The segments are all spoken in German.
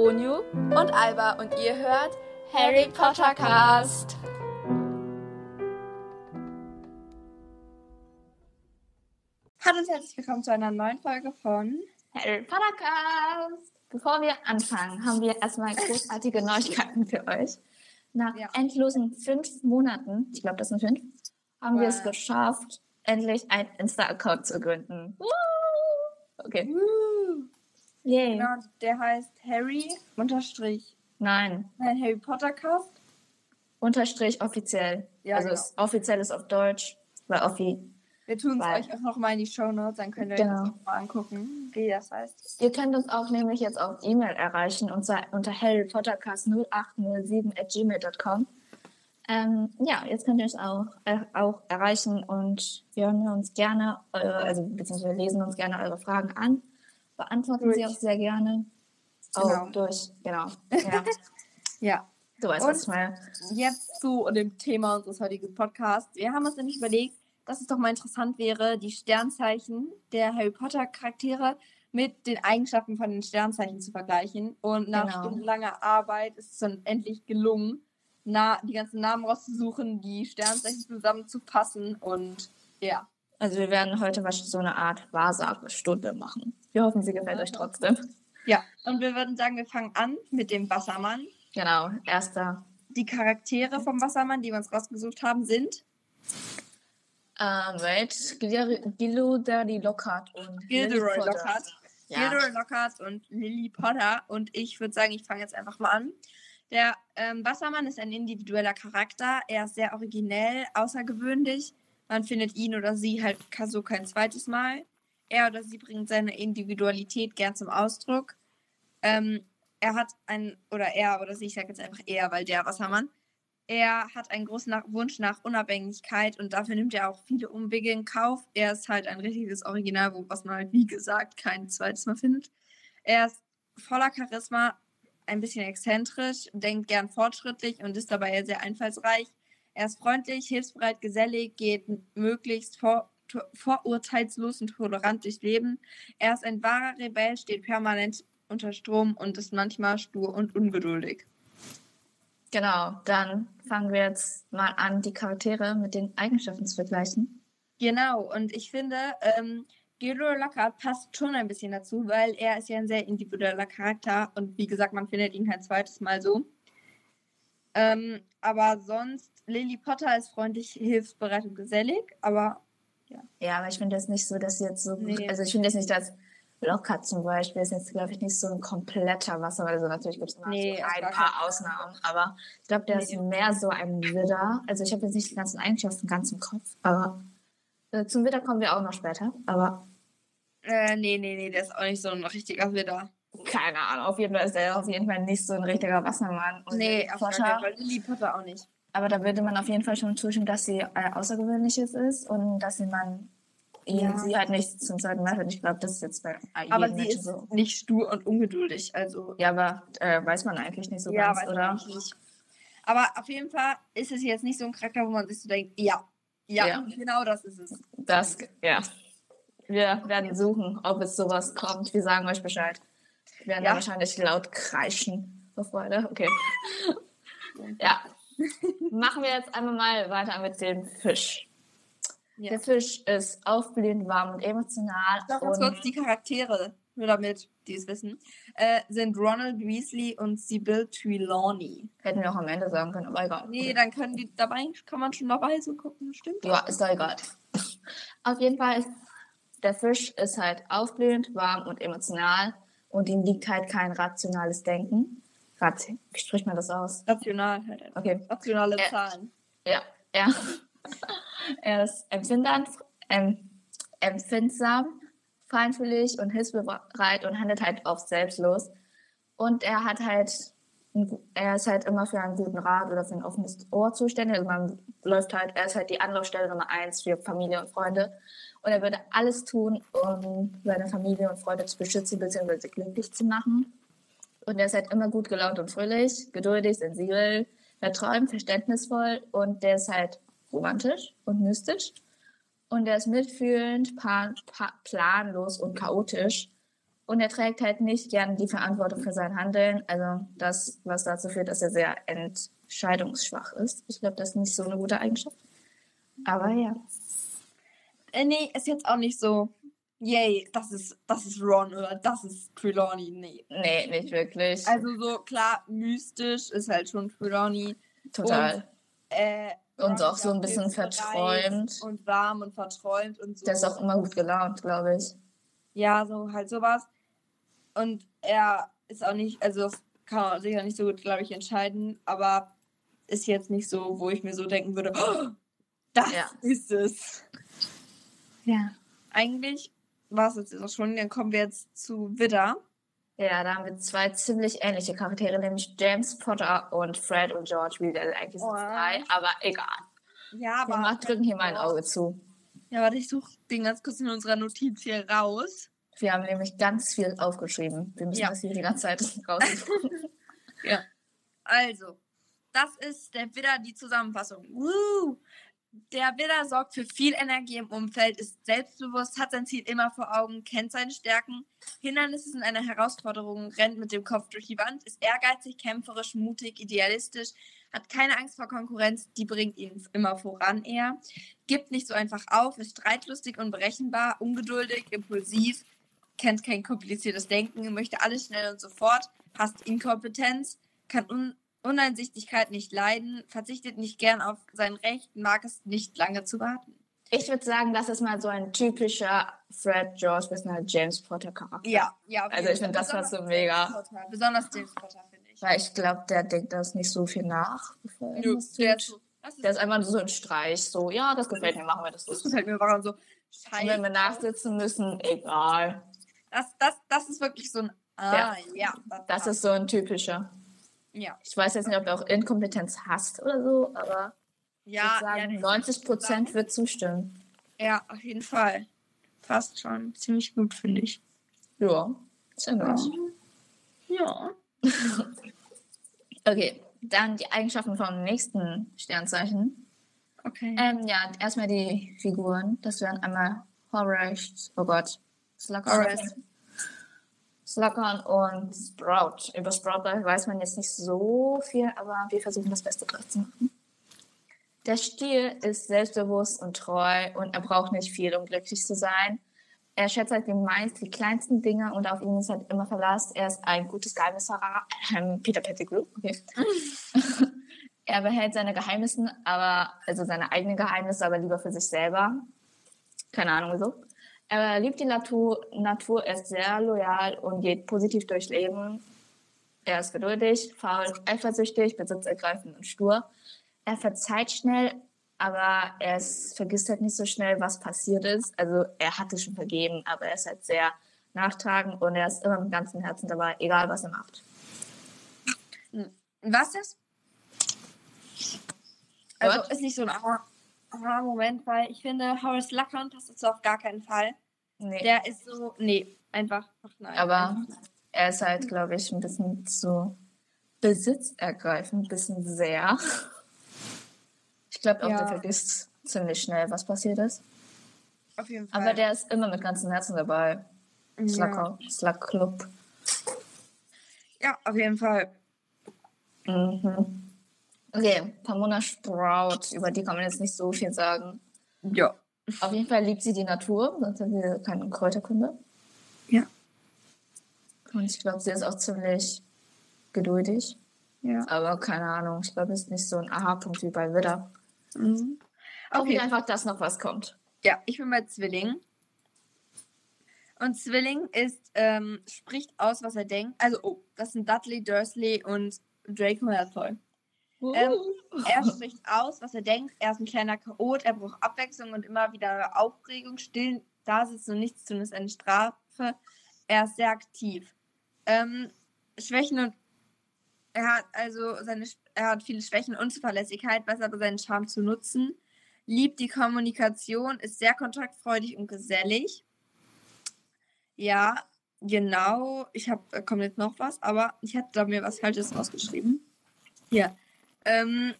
Onyu und Alba und ihr hört Harry Potter Cast. Hallo und herzlich willkommen zu einer neuen Folge von Harry Potter Cast. Bevor wir anfangen, haben wir erstmal großartige Neuigkeiten für euch. Nach Ja. endlosen fünf Monaten, ich glaube, das sind fünf, haben wir es Wow. geschafft, endlich einen Insta-Account zu gründen. Okay. Yay. Genau, der heißt Harry unterstrich Nein, nein, Harry Potter Cast. unterstrich offiziell. Ja, also genau. offiziell ist auf Deutsch, weil Offi. Wir tun es euch auch nochmal in die Show Notes, dann könnt ihr Genau. euch das auch mal angucken, wie das heißt. Ihr könnt uns auch nämlich jetzt auf E-Mail erreichen unter, unter harrypottercast0807 at gmail.com. Ähm, ja, jetzt könnt ihr uns auch, äh, auch erreichen und wir hören uns gerne, eure, also beziehungsweise wir lesen uns gerne eure Fragen an, beantworten sie Durch. auch sehr gerne. Oh, Genau. durch, genau. Ja, Ja. du weißt, Und- was ich meine. jetzt zu dem Thema unseres heutigen Podcasts. Wir haben uns nämlich überlegt, dass es doch mal interessant wäre, die Sternzeichen der Harry Potter Charaktere mit den Eigenschaften von den Sternzeichen zu vergleichen. Und nach Genau. stundenlanger Arbeit ist es dann endlich gelungen, na, die ganzen Namen rauszusuchen, die Sternzeichen zusammenzufassen und ja. Also wir werden heute wahrscheinlich so eine Art Wahrsagestunde machen. Wir hoffen, sie gefällt euch trotzdem. Ja, und wir würden sagen, wir fangen an mit dem Wassermann. Genau, erster. Die Charaktere vom Wassermann, die wir uns rausgesucht haben, sind Ähm, wait, Gilderoy Lockhart und Gilderoy Lily Potter. Lockhart. Ja. Gilderoy Lockhart und Lily Potter. Und ich würde sagen, ich fange jetzt einfach mal an. Der ähm, Wassermann ist ein individueller Charakter. Er ist sehr originell, außergewöhnlich. Man findet ihn oder sie halt so kein zweites Mal. Er oder sie bringt seine Individualität gern zum Ausdruck. Ähm, er hat ein, oder er oder sie, ich sage jetzt einfach er, weil der Wassermann, er hat einen großen nach Wunsch nach Unabhängigkeit und dafür nimmt er auch viele Umwege in Kauf. Er ist halt ein richtiges Original, was man halt, wie gesagt, kein zweites Mal findet. Er ist voller Charisma, ein bisschen exzentrisch, denkt gern fortschrittlich und ist dabei sehr einfallsreich. Er ist freundlich, hilfsbereit, gesellig, geht möglichst vor, vorurteilslos und tolerant durchs Leben. Er ist ein wahrer Rebell, steht permanent unter Strom und ist manchmal stur und ungeduldig. Genau, dann fangen wir jetzt mal an, die Charaktere mit den Eigenschaften zu vergleichen. Genau, und ich finde, ähm, Gilderoy Lockhart passt schon ein bisschen dazu, weil er ist ja ein sehr individueller Charakter und wie gesagt, man findet ihn kein zweites Mal so. Ähm, aber sonst, Lily Potter ist freundlich, hilfsbereit und gesellig, aber Ja, aber ich finde jetzt nicht so, dass sie jetzt so, Nee. also ich finde jetzt nicht, dass Lockhart zum Beispiel ist jetzt, glaube ich, nicht so ein kompletter Wasser, also natürlich gibt es immer Nee, so ein paar. Ausnahmen, aber ich glaube, der ist Nee. mehr so ein Widder. Also ich habe jetzt nicht die ganzen Eigenschaften ganz im Kopf, aber äh, zum Widder kommen wir auch noch später, aber äh, nee, nee, nee, der ist auch nicht so ein richtiger Widder. keine Ahnung, auf jeden Fall ist er auf jeden Fall nicht so ein richtiger Wassermann. Und Nee, auf keinen Fall. Lily Potter auch nicht. Aber da würde man auf jeden Fall schon zustimmen, dass sie äh, Außergewöhnliches ist und dass sie man Ja. sie halt nicht zum zweiten Mal hört. Ich glaube, das ist jetzt bei jedem Aber sie Menschen ist so. nicht stur und ungeduldig, also Ja, aber äh, weiß man eigentlich nicht so ja, ganz, oder? Aber auf jeden Fall ist es jetzt nicht so ein Charakter, wo man sich so denkt, ja, ja, Ja. genau das ist es. Das, ja. Wir werden suchen, ob es sowas kommt. Wir sagen euch Bescheid. Wir werden Ja. da wahrscheinlich laut kreischen vor Freude. Okay. Ja. Machen wir jetzt einmal mal weiter mit dem Fisch. Ja. Der Fisch ist aufblühend, warm und emotional. Noch ganz kurz die Charaktere, nur damit die es wissen, äh, sind Ronald Weasley und Sybil Trelawney. hätten wir auch am Ende sagen können, aber egal. Nee, dann können die dabei, kann man schon dabei so gucken, stimmt? Ja, ist doch egal. Auf jeden Fall ist der Fisch ist halt aufblühend, warm und emotional und ihm liegt halt kein rationales Denken. Rat, wie spricht man das aus? Rational halt. einfach. Okay. Rationale Äh, Zahlen. Ja, ja. er ist empfindend, ähm, empfindsam, feinfühlig und hilfsbereit und handelt halt oft selbstlos. Und er hat halt, er ist halt immer für einen guten Rat oder für ein offenes Ohr zuständig. Also man läuft halt, er ist halt die Anlaufstelle Nummer eins für Familie und Freunde. Und er würde alles tun, um seine Familie und Freunde zu beschützen bzw. glücklich zu machen. Und er ist halt immer gut gelaunt und fröhlich, geduldig, sensibel, verträumt, verständnisvoll und der ist halt romantisch und mystisch. Und er ist mitfühlend, planlos und chaotisch. Und er trägt halt nicht gern die Verantwortung für sein Handeln. Also das, was dazu führt, dass er sehr entscheidungsschwach ist. Ich glaube, das ist nicht so eine gute Eigenschaft. Aber ja. Äh, nee, ist jetzt auch nicht so, yay, das ist, das ist Ron oder das ist Trelawney. Nee. Nee, nicht wirklich. Also so, klar, mystisch ist halt schon Trelawney. Total. Und, äh, Und auch so ein bisschen verträumt. Und warm und verträumt und so. Der ist auch immer gut gelaunt, glaube ich. Ja, so halt sowas. Und er ist auch nicht, also das kann man sicher nicht so gut, glaube ich, entscheiden, aber ist jetzt nicht so, wo ich mir so denken würde, oh, das Ja. ist es. Ja. Eigentlich war es jetzt auch schon, dann kommen wir jetzt zu Widder. Ja, da haben wir zwei ziemlich ähnliche Charaktere, nämlich James Potter und Fred und George. Wie also eigentlich sind es Oh. drei, aber egal. Ja, Wir machen- drücken hier mal ein Auge zu. Ja, warte, ich suche den ganz kurz in unserer Notiz hier raus. Wir haben nämlich ganz viel aufgeschrieben. Wir müssen Ja. das hier die ganze Zeit raussuchen. Also, das ist der Widder, die Zusammenfassung. Woo! Der Widder sorgt für viel Energie im Umfeld, ist selbstbewusst, hat sein Ziel immer vor Augen, kennt seine Stärken. Hindernisse sind eine Herausforderung, rennt mit dem Kopf durch die Wand, ist ehrgeizig, kämpferisch, mutig, idealistisch, hat keine Angst vor Konkurrenz, die bringt ihn immer voran eher. Gibt nicht so einfach auf, ist streitlustig und berechenbar, ungeduldig, impulsiv, kennt kein kompliziertes Denken, möchte alles schnell und sofort, hasst Inkompetenz, kann un Uneinsichtigkeit nicht leiden, verzichtet nicht gern auf sein Recht, mag es nicht lange zu warten. Ich würde sagen, das ist mal so ein typischer Fred George bis James Potter Charakter. Ja, ja. auf Also ich finde, das passt so Besonders mega. Potter. Besonders James Potter, finde ich. Weil ich glaube, der denkt das nicht so viel nach. bevor Nö, der ist, so, das ist, der ist einfach so ein Streich. So, ja, das gefällt mir, machen wir das. das das. gefällt mir warum so. Und wenn wir Scheiße. nachsitzen müssen, egal. Das, das, das ist wirklich so ein. Ah, ja. Das ist so ein typischer. Ja. Ich weiß jetzt nicht, ob er auch Inkompetenz hasst oder so, aber ich Ja, würde sagen, ja, 90 Prozent wird zustimmen. ja, auf jeden Fall. Fast schon. Ziemlich gut, finde ich. Ja, ziemlich. Ja. Okay, dann die Eigenschaften vom nächsten Sternzeichen. Okay. Ähm, ja, erstmal die Figuren. Das wären einmal Horace, oh Gott, Slughorn. Horace. Slughorn und Sprout. Über Sprout weiß man jetzt nicht so viel, aber wir versuchen das Beste draus zu machen. Der Stier ist selbstbewusst und treu und er braucht nicht viel, um glücklich zu sein. Er schätzt halt die meist die kleinsten Dinge und auf ihn ist halt immer Verlass. Er ist ein gutes Geheimnisverrat. Ähm, Peter Pettigrew, okay. er behält seine Geheimnisse, aber, also seine eigenen Geheimnisse, aber lieber für sich selber. Keine Ahnung wieso. Er liebt die Natur, Natur, er ist sehr loyal und geht positiv durchs Leben. Er ist geduldig, faul, eifersüchtig, besitzergreifend und stur. Er verzeiht schnell, aber er ist, vergisst halt nicht so schnell, was passiert ist. Also er hatte schon vergeben, aber er ist halt sehr nachtragend und er ist immer mit ganzem Herzen dabei, egal was er macht. Was ist? Also What? ist nicht so ein Aha- Aha-Moment, weil ich finde, Horace Luckhorn passt dazu auf gar keinen Fall. Nee. Der ist so, nee, einfach, ach nein. Aber er ist halt, glaube ich, ein bisschen zu besitzergreifend, ein bisschen sehr. Ich glaube auch, Ja. der vergisst ziemlich schnell, was passiert ist. auf jeden Fall. Aber der ist immer mit ganzem Herzen dabei. ja. Slack Club. ja, auf jeden Fall. Mhm. Okay, Pomona Sprout, über die kann man jetzt nicht so viel sagen. Ja. Auf jeden Fall liebt sie die Natur, sonst hat sie keine Kräuterkunde. Ja. Und ich glaube, sie ist auch ziemlich geduldig. Ja. Aber keine Ahnung, ich glaube, es ist nicht so ein Aha-Punkt wie bei Widder. Mhm. Okay. Okay. einfach, dass noch was kommt. Ja, ich bin bei Zwilling. Und Zwilling ist, ähm, spricht aus, was er denkt. Also, oh, das sind Dudley, Dursley und Draco Malfoy. Ähm, er spricht aus, was er denkt. Er ist ein kleiner Chaot, er braucht Abwechslung und immer wieder Aufregung. Still da sitzen und nichts tun ist eine Strafe. Er ist sehr aktiv. Ähm, Schwächen und er hat also seine er hat viele Schwächen und Unzuverlässigkeit, weiß aber seinen Charme zu nutzen. Liebt die Kommunikation, ist sehr kontaktfreudig und gesellig. Ja, genau. Ich habe, da kommt jetzt noch was, aber ich hatte da mir was Falsches rausgeschrieben. Hier. Ähm,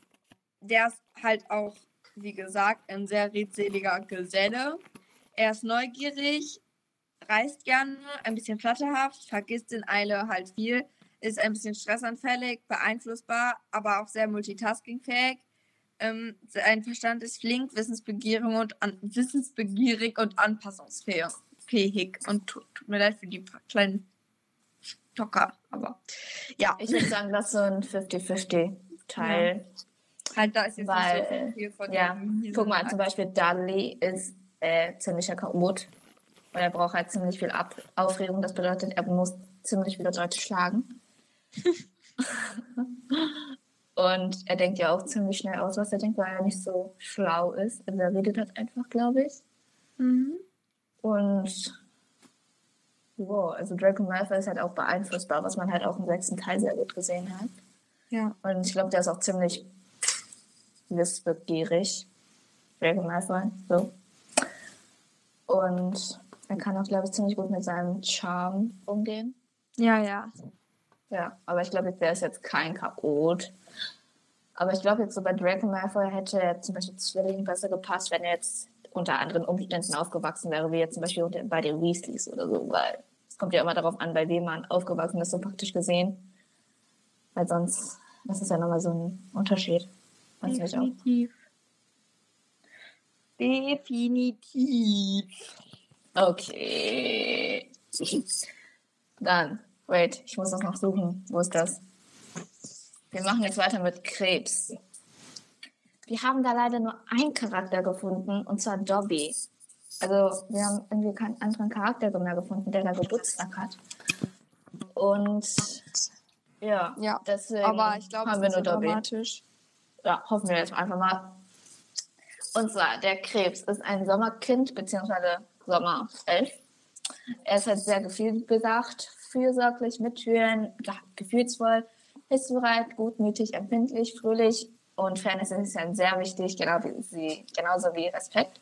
der ist halt auch, wie gesagt, ein sehr redseliger Geselle. Er ist neugierig, reist gerne, ein bisschen flatterhaft, vergisst in Eile halt viel, ist ein bisschen stressanfällig, beeinflussbar, aber auch sehr multitaskingfähig. Ähm, sein Verstand ist flink, wissensbegierig und, an, wissensbegierig und anpassungsfähig. Und tut, tut mir leid für die kleinen Stocker, aber ja. Ich würde sagen, das ist so ein 50-50-Teil. Ja. Halt, da ist jetzt Weil, nicht so viel von Ja, guck mal, zum Beispiel Dudley ist äh, ziemlicher Chaot. Und er braucht halt ziemlich viel Ab Aufregung. Das bedeutet, er muss ziemlich viele Leute schlagen. Und er denkt ja auch ziemlich schnell aus, was er denkt, weil er nicht so schlau ist. Also er redet halt einfach, glaube ich. Mhm. Und wow, also Draco Malfoy ist halt auch beeinflussbar, was man halt auch im sechsten Teil sehr gut gesehen hat. Ja. Und ich glaube, der ist auch ziemlich wissbegierig. Draco Malfoy, so. Und er kann auch, glaube ich, ziemlich gut mit seinem Charme umgehen. Ja, ja. Ja, aber ich glaube, der ist jetzt kein Chaot. Aber ich glaube, jetzt so bei Draco Malfoy hätte er zum Beispiel Zwilling besser gepasst, wenn er jetzt unter anderen Umständen aufgewachsen wäre, wie jetzt zum Beispiel bei den Weasleys oder so, weil es kommt ja immer darauf an, bei wem man aufgewachsen ist, so praktisch gesehen. Weil sonst, das ist ja nochmal so ein Unterschied. Definitiv. Definitiv. Okay. Dann, wait, ich muss das noch suchen. Wo ist das? Wir machen jetzt weiter mit Krebs. Wir haben da leider nur einen Charakter gefunden, und zwar Dobby. Also, wir haben irgendwie keinen anderen Charakter mehr gefunden, der da Geburtstag hat. Und ja, Ja, deswegen Aber ich glaube, haben wir nur dramatisch. Ja, hoffen wir jetzt einfach mal. Und zwar, der Krebs ist ein Sommerkind, beziehungsweise Sommerelf. Er ist halt sehr gefühlsbedacht, fürsorglich, mitfühlend, ge- gefühlsvoll, hilfsbereit, gutmütig, empfindlich, fröhlich und Fairness ist ihm sehr wichtig, genau wie sie, genauso wie Respekt.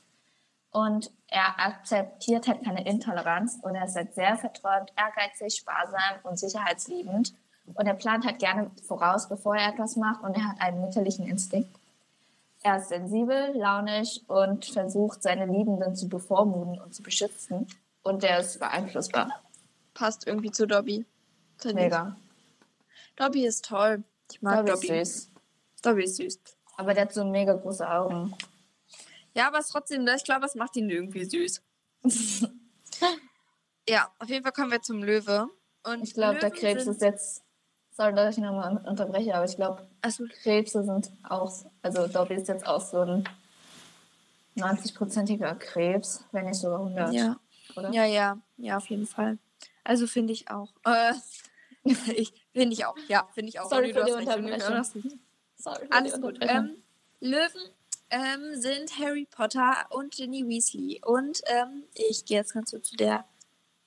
Und er akzeptiert halt keine Intoleranz und er ist halt sehr verträumt, ehrgeizig, sparsam und sicherheitsliebend. Und er plant halt gerne voraus, bevor er etwas macht und er hat einen mütterlichen Instinkt. Er ist sensibel, launisch und versucht, seine Liebenden zu bevormuden und zu beschützen. Und der ist beeinflussbar. Passt irgendwie zu Dobby. Mega. Dobby ist toll. Ich mag Dobby Dobby. ist süß. Dobby ist süß. Aber der hat so mega große Augen. Ja, aber trotzdem, ich glaube, es macht ihn irgendwie süß. ja, auf jeden Fall kommen wir zum Löwe. Und Ich glaube, der Krebs ist jetzt. Sorry, dass ich nochmal unterbreche, aber ich glaube, Also, Krebse sind auch. Also, Dobby ist jetzt auch so ein 90-prozentiger Krebs, wenn nicht sogar 100. ja. Oder? Ja, ja, ja, auf jeden Fall. Also finde ich auch. Äh, ich finde ich auch. Ja, finde ich auch. Sorry für du die Unterbrechung. Sorry. Alles gut. Ähm, Löwen ähm, sind Harry Potter und Ginny Weasley. Und ähm, ich gehe jetzt ganz kurz zu der.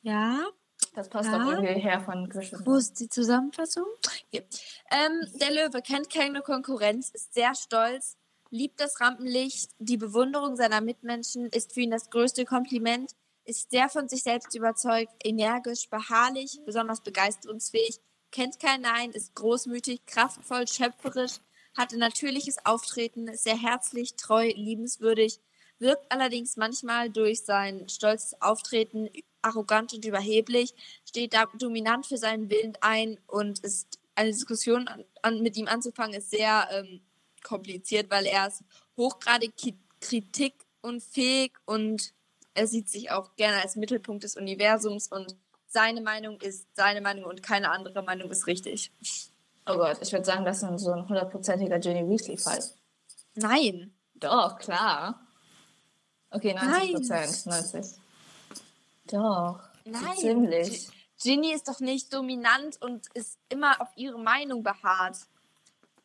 Ja, das passt ja. auch irgendwie her von Gryffindor. wo ist die Zusammenfassung? Hier. Ähm, der Löwe kennt keine Konkurrenz, ist sehr stolz, liebt das Rampenlicht, die Bewunderung seiner Mitmenschen ist für ihn das größte Kompliment, ist sehr von sich selbst überzeugt, energisch, beharrlich, besonders begeisterungsfähig, kennt kein Nein, ist großmütig, kraftvoll, schöpferisch, hat ein natürliches Auftreten, ist sehr herzlich, treu, liebenswürdig, wirkt allerdings manchmal durch sein stolzes Auftreten arrogant und überheblich, steht da dominant für seinen Willen ein und ist eine Diskussion an, an, mit ihm anzufangen, ist sehr ähm, kompliziert, weil er ist hochgradig ki kritikunfähig und er sieht sich auch gerne als Mittelpunkt des Universums und seine Meinung ist seine Meinung und keine andere Meinung ist richtig. Oh Gott, ich würde sagen, das ist so ein hundertprozentiger Ginny Weasley-Fall. Nein. Doch, klar. Okay, 90 Nein. Prozent, 90. Doch, so Nein. ziemlich. Ginny ist doch nicht dominant und ist immer auf ihre Meinung beharrt.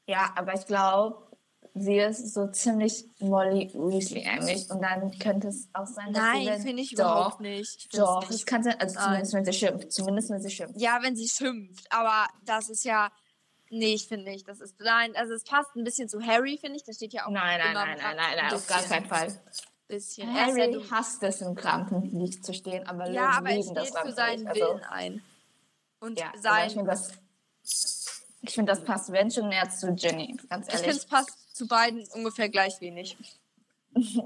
Ja, aber ich glaube, sie ist so ziemlich Molly Weasley ähnlich. Und dann könnte es auch sein, dass sie... Nein, finde ich doch, überhaupt nicht. Ich Doch, das kann sein, also Nein. zumindest wenn sie schimpft. Zumindest wenn sie schimpft. Ja, wenn sie schimpft, aber das ist ja. Nee, ich finde nicht. Das ist. Nein, also es passt ein bisschen zu Harry, finde ich. Da steht ja auch. Nein, nein, nein, ein nein, nein, nein, auf gar keinen Fall. Bisschen. Ja, Harry dumm. hasst es, im Rampenlicht zu stehen, aber ja, aber er lieben das für seinen Rampenlicht. Willen ein. Und Ja, aber ich sein. finde, das, ich find, das passt, wenn schon, eher zu Jenny, ganz Ich finde, ehrlich. es passt zu beiden ungefähr gleich wenig.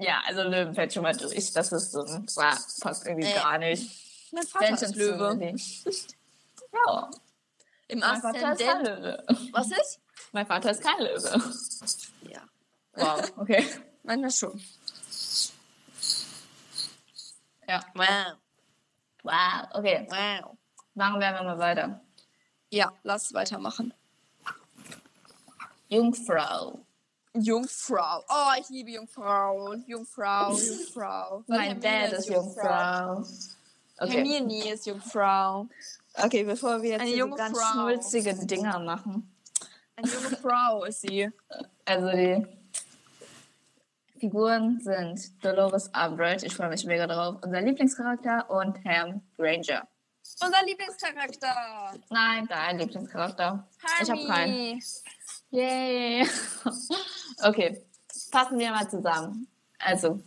Ja, also Löwen fällt schon mal durch. Das ist so ein, ja, passt irgendwie Nee. gar nicht. Mein Vater ist Löwe. Ja, Im mein Vater ist kein. Löwe. Was ist? Mein Vater ist kein Löwe. Ja. Wow, okay. Manchmal schon. Ja. Wow. Wow, okay. Wow. Machen wir mal weiter. Ja, lass weitermachen. Jungfrau. Jungfrau. Oh, ich liebe Jungfrau. Jungfrau, Jungfrau. Mein Dad ist Jungfrau. Okay. Hermine ist Jungfrau. okay, bevor wir jetzt Eine so ganz Frau. schnulzige Dinger machen. Eine junge Frau ist sie. Also die Figuren sind Dolores Umbridge, ich freue mich mega drauf, unser Lieblingscharakter und Ham Granger. Unser Lieblingscharakter. Nein, dein Lieblingscharakter. Ich habe keinen. Yay! okay, fassen wir mal zusammen. Also,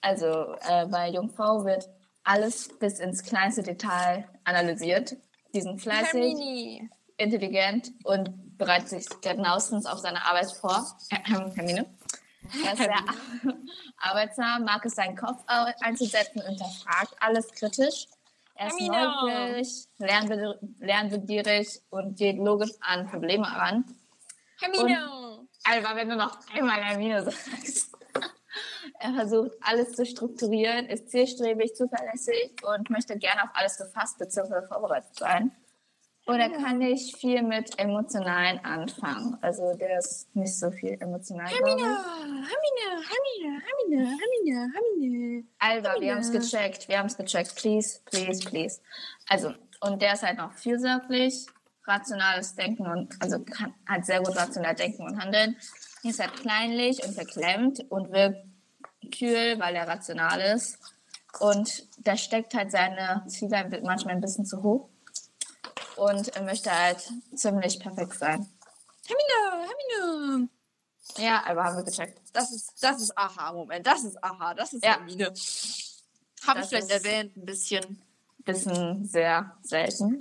also äh, bei Jungfrau wird alles bis ins kleinste Detail analysiert. Die sind fleißig, Hermine. intelligent und bereitet sich genauestens auf seine Arbeit vor. Hermine. Er ist sehr arbeitsam, mag es seinen Kopf einzusetzen hinterfragt alles kritisch. Er ist neugierig, lernbe- lernbegierig und geht logisch an Probleme ran. Hermine. Alba, wenn du noch einmal Hermine sagst. Er versucht, alles zu strukturieren, ist zielstrebig, zuverlässig und möchte gerne auf alles gefasst bzw. vorbereitet sein. Und er kann nicht viel mit Emotionalen anfangen. Also der ist nicht so viel emotional. glaube ich. Hermine. Hermine. Hermine. Hermine. Hermine. Alba, wir haben es gecheckt. Wir haben es gecheckt. Please, please, please. Also, und der ist halt noch fürsorglich, rationales Denken und, also kann halt sehr gut rational denken und handeln. Er ist halt kleinlich und verklemmt und wirkt kühl, weil er rational ist. Und da steckt halt seine Ziele manchmal ein bisschen zu hoch. Und er möchte halt ziemlich perfekt sein. Hermine. Hermine. Ja, aber haben wir gecheckt. Das ist, das ist Aha-Moment. Das ist Aha. Das ist Ja. Hermine. Habe ich vielleicht erwähnt, ein bisschen. Bisschen sehr selten.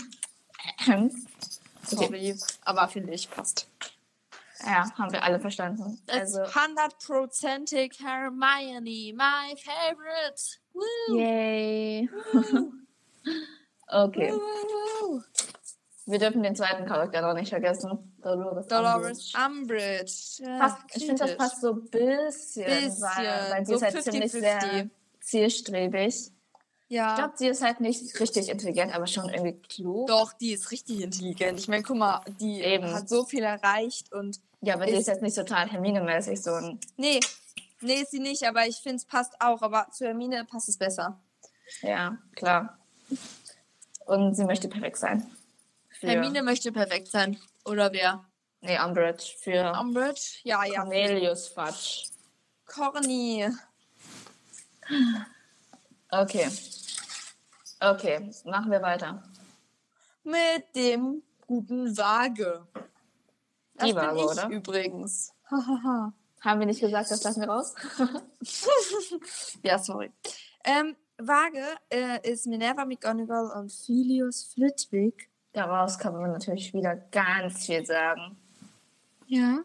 Sorry. Aber finde ich passt. Ja, haben wir alle verstanden. Also hundertprozentig Hermione, my favorite. Woo. yay. okay, Woo. Wir dürfen den zweiten Charakter noch nicht vergessen. Dolores. Dolores Umbridge. Umbridge. Ja, Passt, ich finde, das passt so ein bisschen, Bisschen, weil, weil sie so ist halt ziemlich 50-50. sehr zielstrebig. Ja. Ich glaube, sie ist halt nicht richtig intelligent, aber schon irgendwie klug. Doch, die ist richtig intelligent. Ich meine, guck mal, die Eben. hat so viel erreicht und. Ja, aber die Ist- ist jetzt nicht total Hermine-mäßig so ein... Nee, nee, ist sie nicht, aber ich finde, es passt auch. Aber zu Hermine passt es besser. Ja, klar. Und sie möchte perfekt sein. Hermine möchte perfekt sein. Oder wer? Nee, Umbridge. Für Umbridge? Ja, ja. Cornelius Fudge. Corny. Okay. Okay, machen wir weiter. Mit dem guten Waage. Das Die Waage, oder? übrigens. Haben wir nicht gesagt, das lassen wir raus? ja, sorry. Ähm, Waage äh, ist Minerva McGonagall und Philius Flitwick. Daraus kann man natürlich wieder ganz viel sagen. Ja.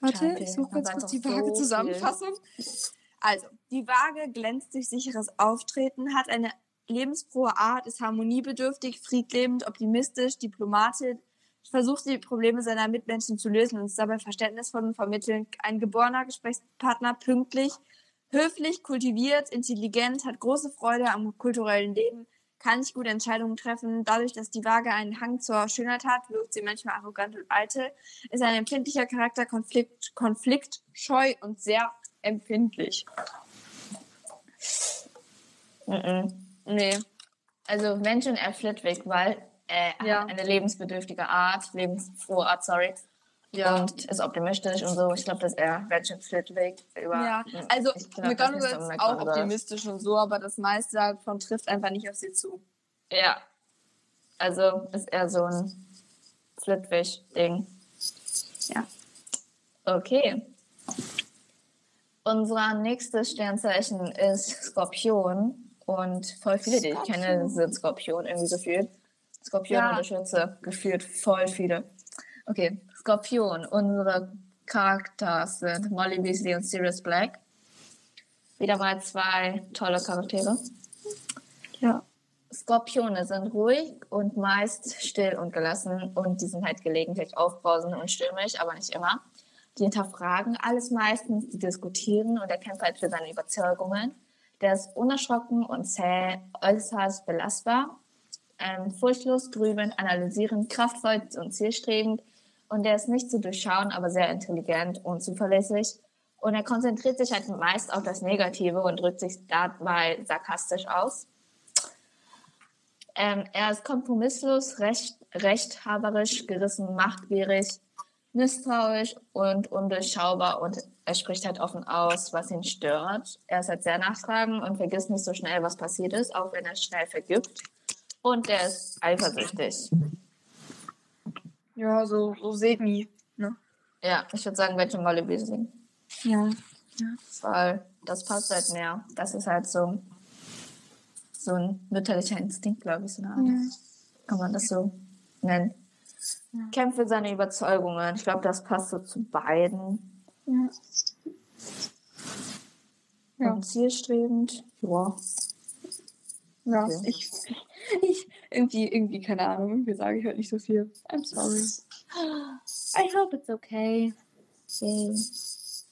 Warte, ich suche kurz aber kurz die doch so Waage-Zusammenfassung. Also, die Waage glänzt durch sicheres Auftreten, hat eine lebensfrohe Art, ist harmoniebedürftig, friedlebend, optimistisch, diplomatisch, versucht die Probleme seiner Mitmenschen zu lösen und ist dabei verständnisvoll und vermittelnd. Ein geborener Gesprächspartner, pünktlich, höflich, kultiviert, intelligent, hat große Freude am kulturellen Leben, kann nicht gut Entscheidungen treffen. Dadurch, dass die Waage einen Hang zur Schönheit hat, wirkt sie manchmal arrogant und eitel, ist ein empfindlicher Charakter, Konflikt, konfliktscheu und sehr empfindlich. Mhm. Nee. Also wenn schon er Flitwick, weil er Ja. eine lebensbedürftige Art, lebensfrohe Art, sorry. Ja. Und ist optimistisch und so. Ich glaube, dass er Venture Flitwick über. Ja, also glaub, so ist auch optimistisch und so, aber das meiste davon trifft einfach nicht auf sie zu. Ja. Also ist er so ein Flitwick-Ding. Ja. Okay. Unser nächstes Sternzeichen ist Skorpion. Und voll viele, die ich kenne, sind Skorpion irgendwie gefühlt. Skorpion Ja. und Schütze, gefühlt voll viele. Okay, Skorpion. Unsere Charakter sind Molly Weasley und Sirius Black. Wieder mal zwei tolle Charaktere. Ja. Skorpione sind ruhig und meist still und gelassen und die sind halt gelegentlich aufbrausend und stürmisch, aber nicht immer. Die hinterfragen alles meistens, die diskutieren und er kämpft halt für seine Überzeugungen. Der ist unerschrocken und zäh, äußerst belastbar, ähm, furchtlos, grübelnd, analysierend, kraftvoll und zielstrebend. Und der ist nicht zu durchschauen, aber sehr intelligent und zuverlässig. Und er konzentriert sich halt meist auf das Negative und drückt sich dabei sarkastisch aus. Ähm, er ist kompromisslos, recht, rechthaberisch, gerissen, machtgierig, misstrauisch und undurchschaubar und er spricht halt offen aus, was ihn stört. Er ist halt sehr nachtragend und vergisst nicht so schnell, was passiert ist, auch wenn er schnell vergibt. Und er ist eifersüchtig. Ja, so, so semi. Ne? Ja, ich würde sagen, welche Molle wir singen. Ja. Weil das passt halt mehr. Das ist halt so, so ein mütterlicher Instinkt, glaube ich, so eine Art. Ja. Kann man das so nennen. Ja. Kämpft für seine Überzeugungen. Ich glaube, das passt so zu beiden. Ja. Ja. Und zielstrebend. Ja. Ja, Okay. ich, ich, irgendwie, irgendwie, keine Ahnung, irgendwie sage ich heute nicht so viel. I'm sorry. I hope it's okay. Yay.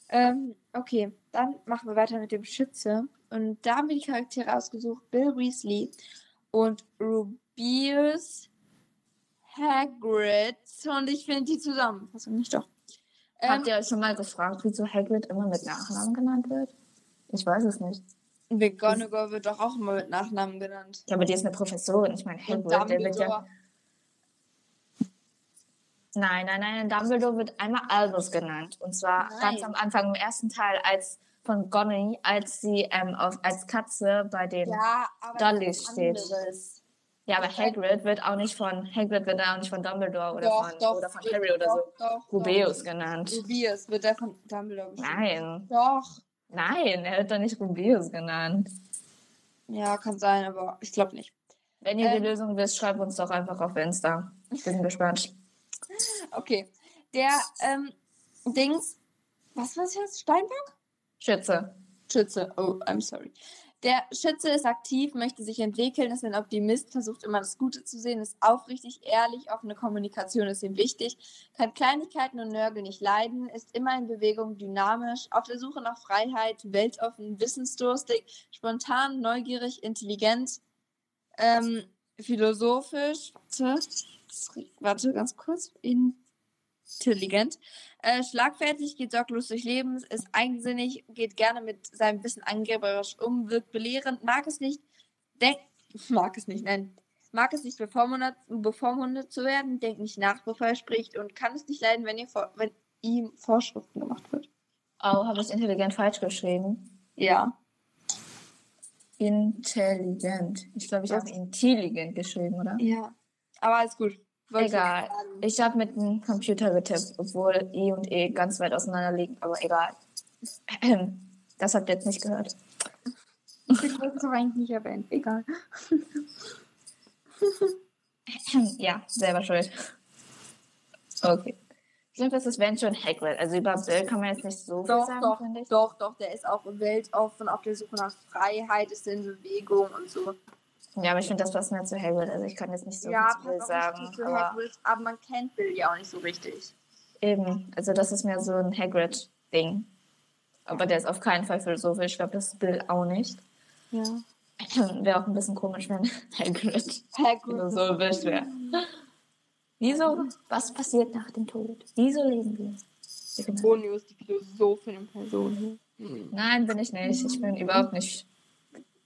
Ähm, okay, dann machen wir weiter mit dem Schütze. Und da haben wir die Charaktere ausgesucht: Bill Weasley und Rubius Hagrid. Und ich finde die Zusammenfassung nicht doch. Ähm, Habt ihr euch schon mal gefragt, wieso Hagrid immer mit Nachnamen genannt wird? Ich weiß es nicht. McGonagall wird doch auch immer mit Nachnamen genannt. Ja, aber die ist eine Professorin. Ich meine, Hagrid, der wird ja... Nein, nein, nein, Dumbledore wird einmal Albus genannt. Und zwar Nein. ganz am Anfang im ersten Teil als von Gonny, als sie ähm, auf, als Katze bei den... Ja, Ja, ist steht. anderes. aber Hagrid wird auch nicht von Hagrid wird auch nicht von Dumbledore oder Doch, von doch, oder von Harry oder so. doch, doch, Rubeus genannt. Rubius wird der von Dumbledore bestimmt. Nein, Doch. Nein, er wird doch nicht Rubeus genannt. Ja, kann sein, aber ich glaube nicht. Wenn ihr Ähm. die Lösung wisst, schreibt uns doch einfach auf Insta. Ich bin gespannt. Okay. Der ähm, Dings. Was war das jetzt? Steinbock? Schütze. Schütze. Oh, I'm sorry. Der Schütze ist aktiv, möchte sich entwickeln, ist ein Optimist, versucht immer das Gute zu sehen, ist aufrichtig, ehrlich, offene Kommunikation ist ihm wichtig, kann Kleinigkeiten und Nörgel nicht leiden, ist immer in Bewegung, dynamisch, auf der Suche nach Freiheit, weltoffen, wissensdurstig, spontan, neugierig, intelligent, ähm, philosophisch, warte, warte ganz kurz, intelligent, äh, schlagfertig, geht sorglos durch Leben, ist eigensinnig, geht gerne mit seinem Wissen angeberisch um, wirkt belehrend, mag es nicht, denkt, mag es nicht, nein, mag es nicht bevormundet, bevormundet zu werden, denkt nicht nach, bevor er spricht und kann es nicht leiden, wenn, ihr vor, wenn ihm Vorschriften gemacht wird. Oh, habe ich intelligent falsch geschrieben? Ja. Intelligent. Ich glaube, ich habe intelligent geschrieben, oder? Ja. Aber alles gut. Wollte ich Egal. sagen. Ich habe mit dem Computer getippt, obwohl I und E ganz weit auseinander liegen, aber egal. Das habt ihr jetzt nicht gehört. Ich wollte es eigentlich nicht erwähnen. Egal. Ja, selber schuld. Okay. Ich glaube, das ist Venture und Hagrid. Also über Bill kann man jetzt nicht so viel Doch, sagen, doch, finde ich. doch, doch. Der ist auch weltoffen, auf der Suche nach Freiheit, ist in Bewegung und so. Ja, aber ich finde, das passt mehr zu Hagrid. Also ich kann jetzt nicht so ja, viel sagen. richtig zu Aber Hagrid, aber man kennt Bill ja auch nicht so richtig. eben, also das ist mehr so ein Hagrid-Ding. Aber der ist auf keinen Fall philosophisch. Ich glaube, das ist Bill auch nicht. Ja. Wäre auch ein bisschen komisch, wenn Hagrid Hagrid. philosophisch wäre. Wieso? Was passiert nach dem Tod? Wieso leben wir? Bonio ist die Philosophin in Person. Nein, bin ich nicht. Ich bin überhaupt nicht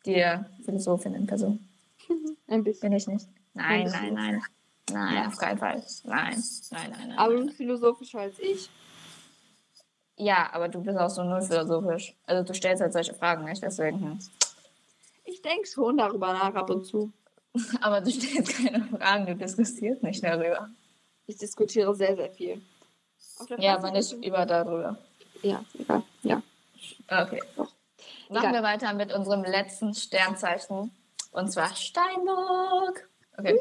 die Philosophin in Person. Ein bisschen. Bin ich nicht. Nein, nein, nein. Nein, auf keinen Fall. Nein, nein, nein, nein. Aber du nein. bist philosophischer als ich. Ja, aber du bist auch so null philosophisch. Also du stellst halt solche Fragen nicht, deswegen. hm. Ich denke schon darüber nach ab und zu. Aber du stellst keine Fragen, du diskutierst nicht darüber. Ich diskutiere sehr, sehr viel. Ja, aber nicht über darüber. Ja, egal. Ja. Okay. Doch. Machen Egal. wir weiter mit unserem letzten Sternzeichen. Und zwar Steinbock. Okay.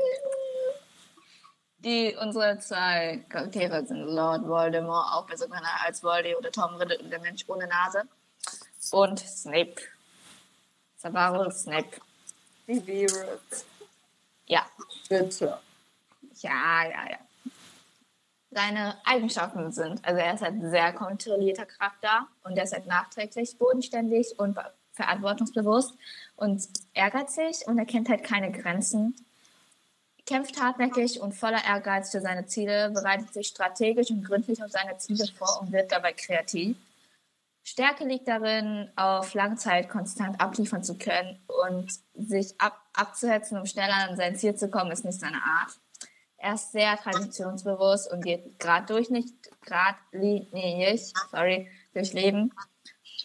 Die, unsere zwei Charaktere sind Lord Voldemort, auch besser bekannt als Voldy oder Tom Riddle und der Mensch ohne Nase. Und Snape. Severus Snape. Es? Ja. Bitte. Ja, ja, ja. Seine Eigenschaften sind, also er ist halt ein sehr kontrollierter Charakter und er ist halt nachträglich, bodenständig und verantwortungsbewusst und ehrgeizig und er kennt halt keine Grenzen. Kämpft hartnäckig und voller Ehrgeiz für seine Ziele, bereitet sich strategisch und gründlich auf seine Ziele vor und wird dabei kreativ. Stärke liegt darin, auf lange Zeit konstant abliefern zu können und sich ab, abzuhetzen, um schneller an sein Ziel zu kommen, ist nicht seine Art. Er ist sehr traditionsbewusst und geht grad durch nicht geradlinig, sorry, durch Leben.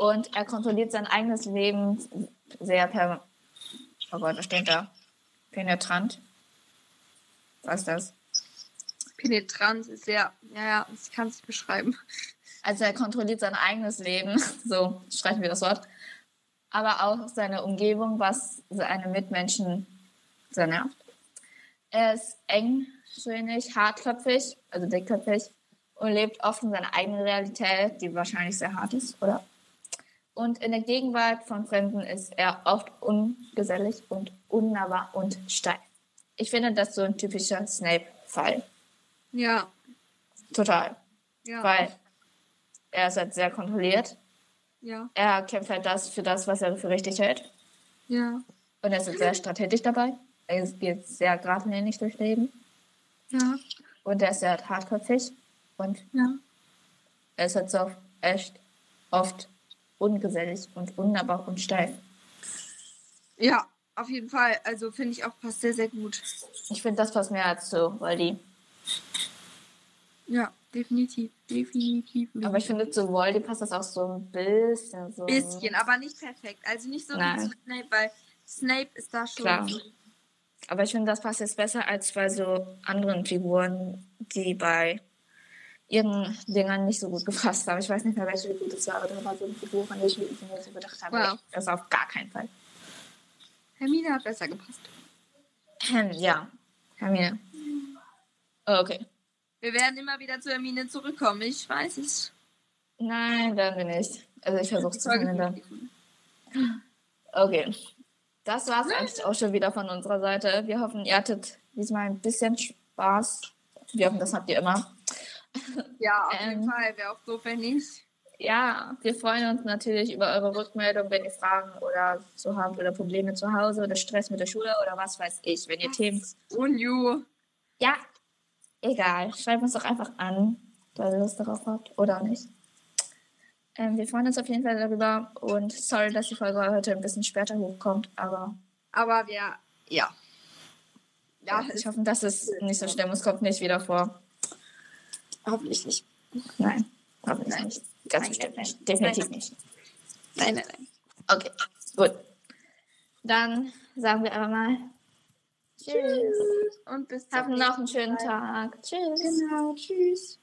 Und er kontrolliert sein eigenes Leben sehr per, oh Gott, was steht da? Penetrant. Was ist das? Penetrant ist sehr, ja, ja, ich kann es beschreiben. Also er kontrolliert sein eigenes Leben, so streichen wir das Wort, aber auch seine Umgebung, was seine Mitmenschen sehr nervt. Er ist engschönig, hartköpfig, also dickköpfig und lebt oft in seiner eigenen Realität, die wahrscheinlich sehr hart ist, oder? Und in der Gegenwart von Fremden ist er oft ungesellig und unnahbar und steif. Ich finde das so ein typischer Snape-Fall. Ja, Total. ja. Weil er ist halt sehr kontrolliert. ja, Er kämpft halt das für das, was er für richtig hält. ja, Und er ist halt sehr strategisch dabei. Er geht sehr geradlinig durch Leben. ja, Und er ist sehr hartköpfig. Und ja. er ist halt so echt oft ungesellig und unnahbar und steif. Ja, auf jeden Fall. Also finde ich auch passt sehr, sehr gut. Ich finde, das passt mehr als zu Voldy. Ja, definitiv. Definitiv. Aber ich finde, zu Voldy passt das auch so ein bisschen so. bisschen, aber nicht perfekt. Also nicht so Nein. wie zu Snape, weil Snape ist da schon. Klar. so- Aber ich finde, das passt jetzt besser als bei so anderen Figuren, die bei ihren Dingern nicht so gut gepasst haben. Ich weiß nicht mehr, welche Figur das war, aber da war so eine Figur, von der ich mir so gedacht habe, Wow. das auf gar keinen Fall. Hermine hat besser gepasst. Ähm, ja, Hermine. Oh, okay. Wir werden immer wieder zu Hermine zurückkommen. Ich weiß es. Nein, werden wir nicht. Also ich versuche es zu. 50. Okay. Das war es eigentlich auch schon wieder von unserer Seite. Wir hoffen, ihr hattet diesmal ein bisschen Spaß. Wir hoffen, das habt ihr immer. Ja, auf Ähm. jeden Fall. Wäre auch doof, wenn nicht. Ja, wir freuen uns natürlich über eure Rückmeldung, wenn ihr Fragen oder so habt oder Probleme zu Hause oder Stress mit der Schule oder was weiß ich. Wenn ihr Themen. Und you. Ja, egal. Schreibt uns doch einfach an, weil ihr Lust darauf habt oder nicht. Ähm, wir freuen uns auf jeden Fall darüber und sorry, dass die Folge heute ein bisschen später hochkommt, aber Aber wir, ja. ja, Ja, ich hoffe, dass es nicht so schlimm ist. Es kommt nicht wieder vor. Hoffentlich nicht. Nein, hoffentlich Nein. nicht. Ganz Nein, bestimmt nicht. Definitiv nein. nicht. Nein, nein, nein. Okay, gut. Dann sagen wir einfach mal Tschüss. Und bis zum Habt noch einen schönen. Tag. Tschüss. Genau, tschüss.